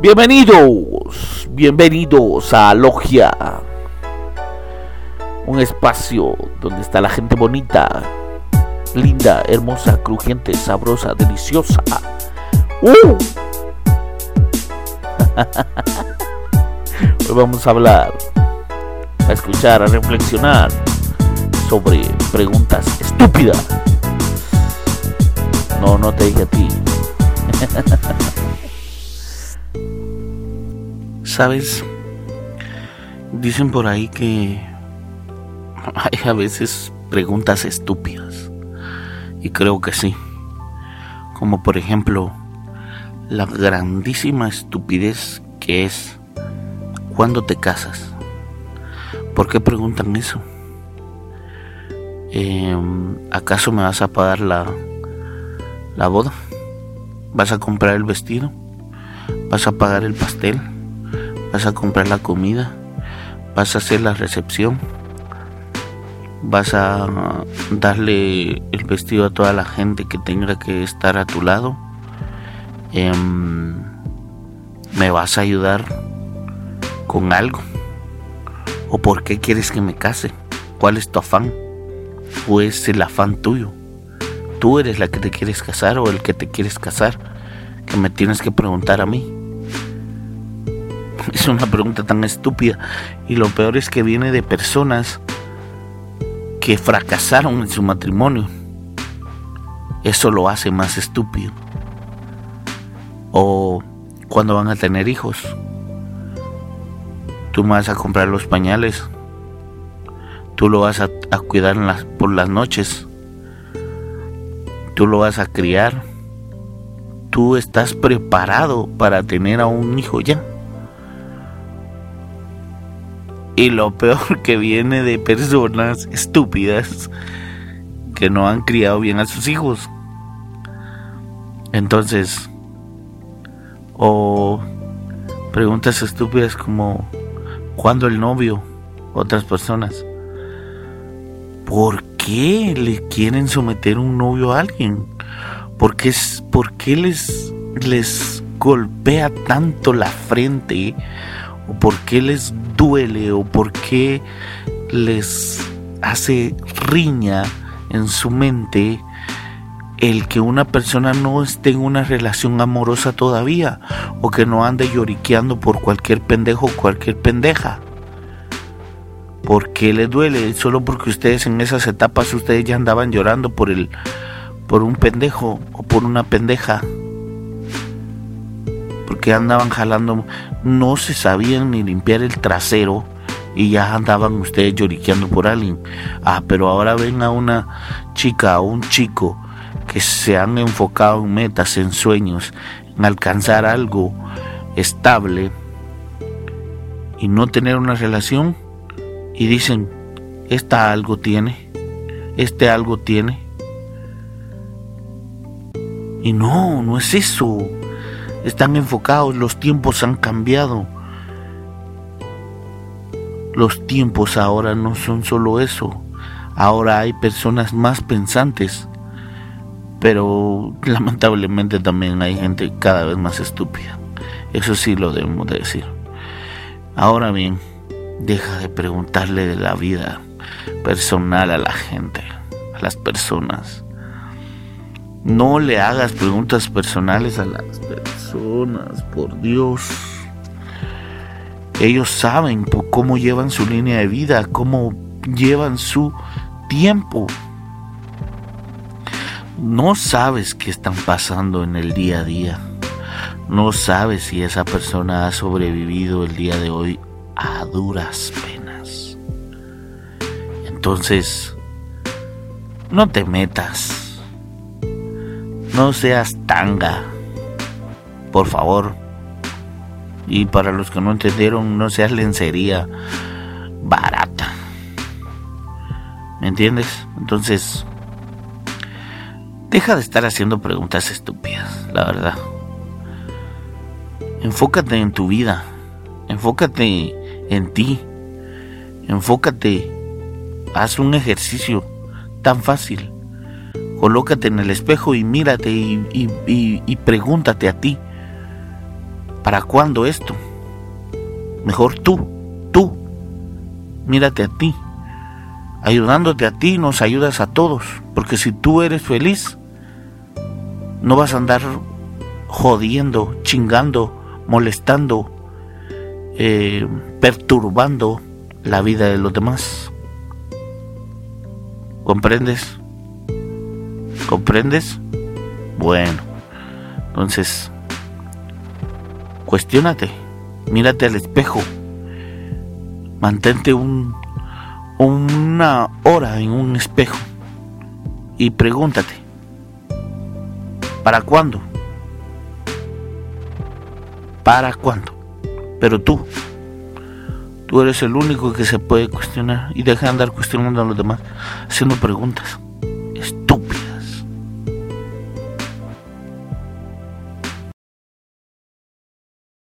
Bienvenidos, bienvenidos a Logia. Un espacio donde está la gente bonita, linda, hermosa, crujiente, sabrosa, deliciosa. ¡Uh! Hoy vamos a hablar, a escuchar, a reflexionar sobre preguntas estúpidas. No, no te dije a ti. Sabes, dicen por ahí que hay a veces preguntas estúpidas. Y creo que sí. Como por ejemplo, la grandísima estupidez que es ¿cuándo te casas? ¿Por qué preguntan eso? Em, ¿Acaso me vas a pagar la, la boda? ¿Vas a comprar el vestido? ¿Vas a pagar el pastel? ¿Vas a comprar la comida? ¿Vas a hacer la recepción? ¿Vas a darle el vestido a toda la gente que tenga que estar a tu lado? Em, ¿Me vas a ayudar con algo? ¿O por qué quieres que me case? ¿Cuál es tu afán? ¿O es el afán tuyo? ¿Tú eres la que te quieres casar o el que te quieres casar? Que me tienes que preguntar a mí. Es una pregunta tan estúpida y lo peor es que viene de personas que fracasaron en su matrimonio. Eso lo hace más estúpido. O cuando van a tener hijos. Tú me vas a comprar los pañales. Tú lo vas a, cuidar por las noches. Tú lo vas a criar. Tú estás preparado para tener a un hijo ya. Y lo peor que viene de personas estúpidas que no han criado bien a sus hijos. Entonces, o preguntas estúpidas como ¿cuándo el novio? Otras personas. ¿Por qué le quieren someter un novio a alguien? ¿Por qué, por qué les, les golpea tanto la frente? O por qué les duele o por qué les hace riña en su mente el que una persona no esté en una relación amorosa todavía o que no ande lloriqueando por cualquier pendejo o cualquier pendeja. ¿Por qué les duele? Solo porque ustedes en esas etapas ustedes ya andaban llorando por el por un pendejo o por una pendeja porque andaban jalando, no se sabían ni limpiar el trasero y ya andaban ustedes lloriqueando por alguien. Ah, pero ahora ven a una chica o un chico que se han enfocado en metas, en sueños, en alcanzar algo estable y no tener una relación y dicen, esta algo tiene, este algo tiene. Y no, no es eso están enfocados, los tiempos han cambiado. Los tiempos ahora no son solo eso, ahora hay personas más pensantes, pero lamentablemente también hay gente cada vez más estúpida. Eso sí lo debemos de decir. Ahora bien, deja de preguntarle de la vida personal a la gente, a las personas. No le hagas preguntas personales a las personas, por Dios. Ellos saben cómo llevan su línea de vida, cómo llevan su tiempo. No sabes qué están pasando en el día a día. No sabes si esa persona ha sobrevivido el día de hoy a duras penas. Entonces, no te metas no seas tanga, por favor. Y para los que no entendieron, no seas lencería barata. ¿Me entiendes? Entonces, deja de estar haciendo preguntas estúpidas, la verdad. Enfócate en tu vida. Enfócate en ti. Enfócate. Haz un ejercicio tan fácil colócate en el espejo y mírate y, pregúntate a ti, ¿Para cuándo esto? Mejor tú, tú, mírate a ti. Ayudándote a ti nos ayudas a todos, porque si tú eres feliz, no vas a andar jodiendo, chingando, molestando, eh, perturbando la vida de los demás. ¿Comprendes? ¿Comprendes? Bueno, entonces, cuestiónate, mírate al espejo, mantente un, una hora en un espejo y pregúntate, ¿para cuándo? ¿Para cuándo? Pero tú, tú eres el único que se puede cuestionar y deja de andar cuestionando a los demás haciendo preguntas.